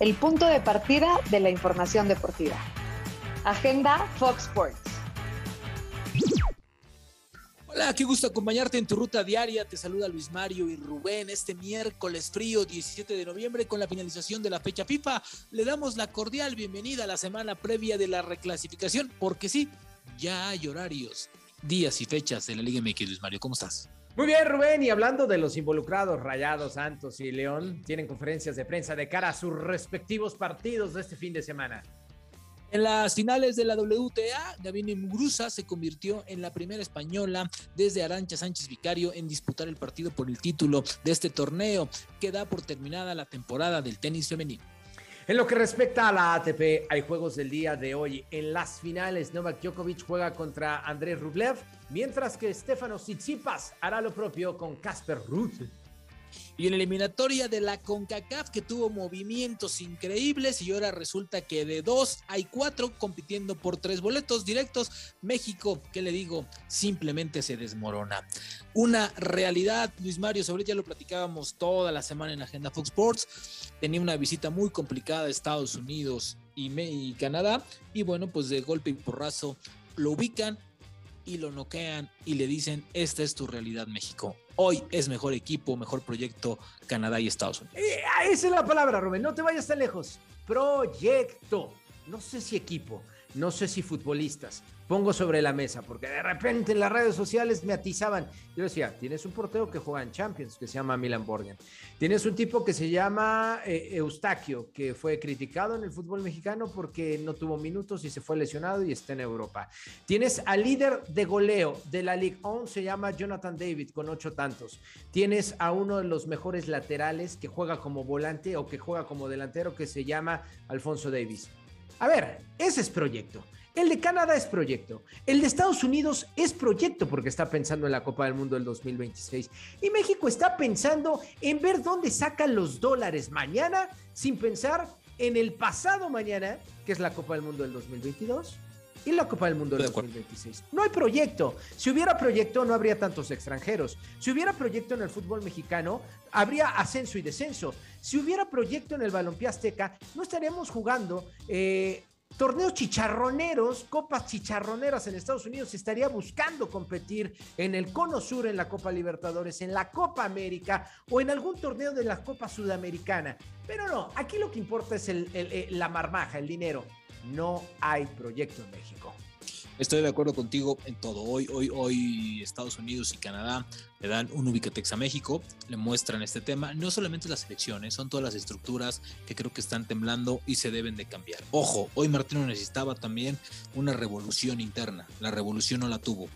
el punto de partida de la información deportiva. Agenda Fox Sports. Hola, qué gusto acompañarte en tu ruta diaria. Te saluda Luis Mario y Rubén este miércoles frío 17 de noviembre con la finalización de la fecha FIFA. Le damos la cordial bienvenida a la semana previa de la reclasificación porque sí, ya hay horarios, días y fechas de la Liga MX. Luis Mario, ¿cómo estás? Muy bien, Rubén, y hablando de los involucrados, Rayados, Santos y León, tienen conferencias de prensa de cara a sus respectivos partidos de este fin de semana. En las finales de la WTA, Gavini Muguruza se convirtió en la primera española desde Arancha Sánchez Vicario en disputar el partido por el título de este torneo, que da por terminada la temporada del tenis femenino. En lo que respecta a la ATP, hay juegos del día de hoy. En las finales, Novak Djokovic juega contra Andrés Rublev, mientras que Stefano Tsitsipas hará lo propio con Casper Ruud. Y en la eliminatoria de la CONCACAF que tuvo movimientos increíbles y ahora resulta que de dos hay cuatro compitiendo por tres boletos directos. México, ¿qué le digo? Simplemente se desmorona. Una realidad, Luis Mario, sobre ya lo platicábamos toda la semana en Agenda Fox Sports. Tenía una visita muy complicada a Estados Unidos y, y Canadá. Y bueno, pues de golpe y porrazo lo ubican y lo noquean y le dicen, esta es tu realidad México. Hoy es mejor equipo, mejor proyecto Canadá y Estados Unidos. Eh, esa es la palabra, Rubén, no te vayas tan lejos. Proyecto. No sé si equipo, no sé si futbolistas, pongo sobre la mesa, porque de repente en las redes sociales me atizaban. Yo decía, tienes un portero que juega en Champions, que se llama Milan Borgen. Tienes un tipo que se llama eh, Eustaquio, que fue criticado en el fútbol mexicano porque no tuvo minutos y se fue lesionado y está en Europa. Tienes al líder de goleo de la Ligue 1, se llama Jonathan David, con ocho tantos. Tienes a uno de los mejores laterales que juega como volante o que juega como delantero, que se llama Alfonso Davis. A ver, ese es proyecto. El de Canadá es proyecto. El de Estados Unidos es proyecto porque está pensando en la Copa del Mundo del 2026. Y México está pensando en ver dónde sacan los dólares mañana sin pensar en el pasado mañana, que es la Copa del Mundo del 2022 y la Copa del Mundo del 2026. No hay proyecto. Si hubiera proyecto, no habría tantos extranjeros. Si hubiera proyecto en el fútbol mexicano, habría ascenso y descenso. Si hubiera proyecto en el balompié azteca, no estaríamos jugando eh, torneos chicharroneros, copas chicharroneras en Estados Unidos, estaría buscando competir en el Cono Sur, en la Copa Libertadores, en la Copa América o en algún torneo de la Copa Sudamericana. Pero no, aquí lo que importa es la marmaja, el dinero. No hay proyecto en México. Estoy de acuerdo contigo en todo. Hoy, hoy, hoy Estados Unidos y Canadá le dan un Ubicatex a México, le muestran este tema. No solamente las elecciones, son todas las estructuras que creo que están temblando y se deben de cambiar. Ojo, hoy Martino necesitaba también una revolución interna. La revolución no la tuvo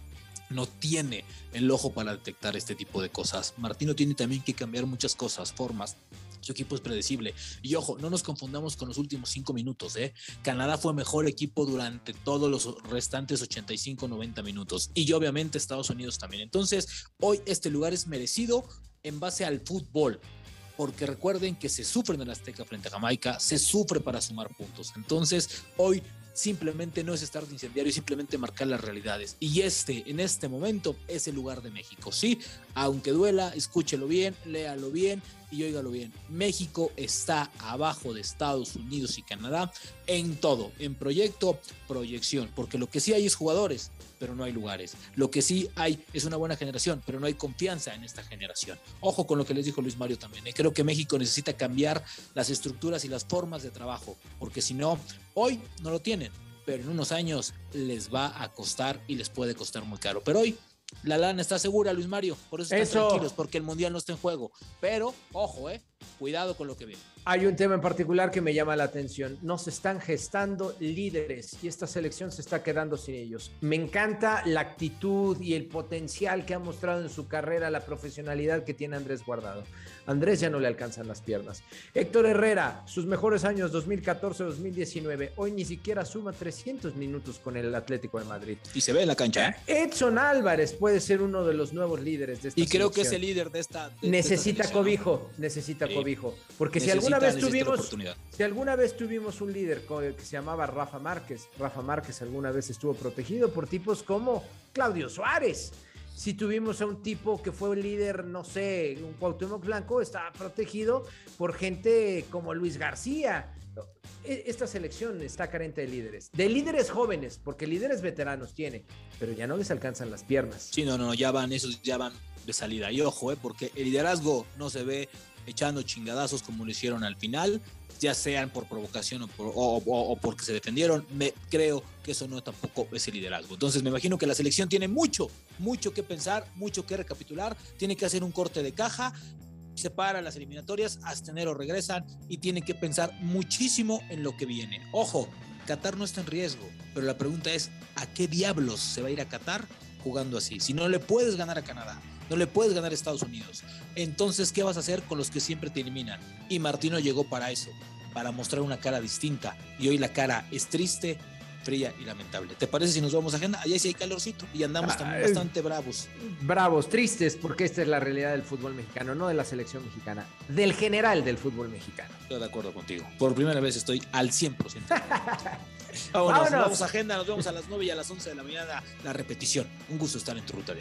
no tiene el ojo para detectar este tipo de cosas. Martino tiene también que cambiar muchas cosas, formas, su equipo es predecible. Y ojo, no nos confundamos con los últimos cinco minutos. ¿eh? Canadá fue mejor equipo durante todos los restantes 85-90 minutos. Y obviamente Estados Unidos también. Entonces, hoy este lugar es merecido en base al fútbol. Porque recuerden que se sufre en el Azteca frente a Jamaica, se sufre para sumar puntos. Entonces, hoy simplemente no es estar de incendiario, simplemente marcar las realidades. Y este, en este momento, es el lugar de México. Sí, aunque duela, escúchelo bien, léalo bien, y óigalo bien, México está abajo de Estados Unidos y Canadá en todo, en proyecto, proyección, porque lo que sí hay es jugadores, pero no hay lugares. Lo que sí hay es una buena generación, pero no hay confianza en esta generación. Ojo con lo que les dijo Luis Mario también. ¿eh? Creo que México necesita cambiar las estructuras y las formas de trabajo, porque si no, hoy no lo tienen, pero en unos años les va a costar y les puede costar muy caro. Pero hoy la lana está segura, Luis Mario. Por eso están tranquilos, porque el mundial no está en juego. Pero, ojo, eh, cuidado con lo que viene. Hay un tema en particular que me llama la atención. No se están gestando líderes y esta selección se está quedando sin ellos. Me encanta la actitud y el potencial que ha mostrado en su carrera, la profesionalidad que tiene Andrés Guardado. Andrés ya no le alcanzan las piernas. Héctor Herrera, sus mejores años 2014-2019. Hoy ni siquiera suma 300 minutos con el Atlético de Madrid. Y se ve en la cancha. ¿eh? Edson Álvarez puede ser uno de los nuevos líderes de esta Y creo que es el líder de esta. necesita cobijo, necesita cobijo. Porque si alguna vez tuvimos. Si alguna vez tuvimos un líder que se llamaba Rafa Márquez, Rafa Márquez alguna vez estuvo protegido por tipos como Claudio Suárez. Si tuvimos a un tipo que fue líder, no sé, un Cuauhtémoc Blanco, está protegido por gente como Luis García. E, esta selección está carente de líderes, de líderes jóvenes, porque líderes veteranos tiene, pero ya no les alcanzan las piernas. Sí, no, no, ya van, esos ya van de salida. Y ojo, eh, porque el liderazgo no se ve echando chingadazos como lo hicieron al final, ya sean por provocación o, porque se defendieron. Me, creo que eso no tampoco es el liderazgo. Entonces me imagino que la selección tiene mucho, mucho que pensar, mucho que recapitular, tiene que hacer un corte de caja, separa las eliminatorias, hasta enero regresan y tienen que pensar muchísimo en lo que viene. Ojo, Qatar no está en riesgo, pero la pregunta es, ¿a qué diablos se va a ir a Qatar jugando así? Si no le puedes ganar a Canadá, no le puedes ganar a Estados Unidos. Entonces, ¿qué vas a hacer con los que siempre te eliminan? Y Martino llegó para eso, para mostrar una cara distinta. Y hoy la cara es triste, fría y lamentable. ¿Te parece si nos vamos a agenda? Allá sí hay calorcito y andamos también bastante bravos. Bravos, tristes, porque esta es la realidad del fútbol mexicano, no de la selección mexicana, del general del fútbol mexicano. Estoy de acuerdo contigo. Por primera vez estoy al 100%. Vámonos, vamos a agenda, nos vemos a las 9 y a las 11 de la mañana la repetición. Un gusto estar en tu ruta de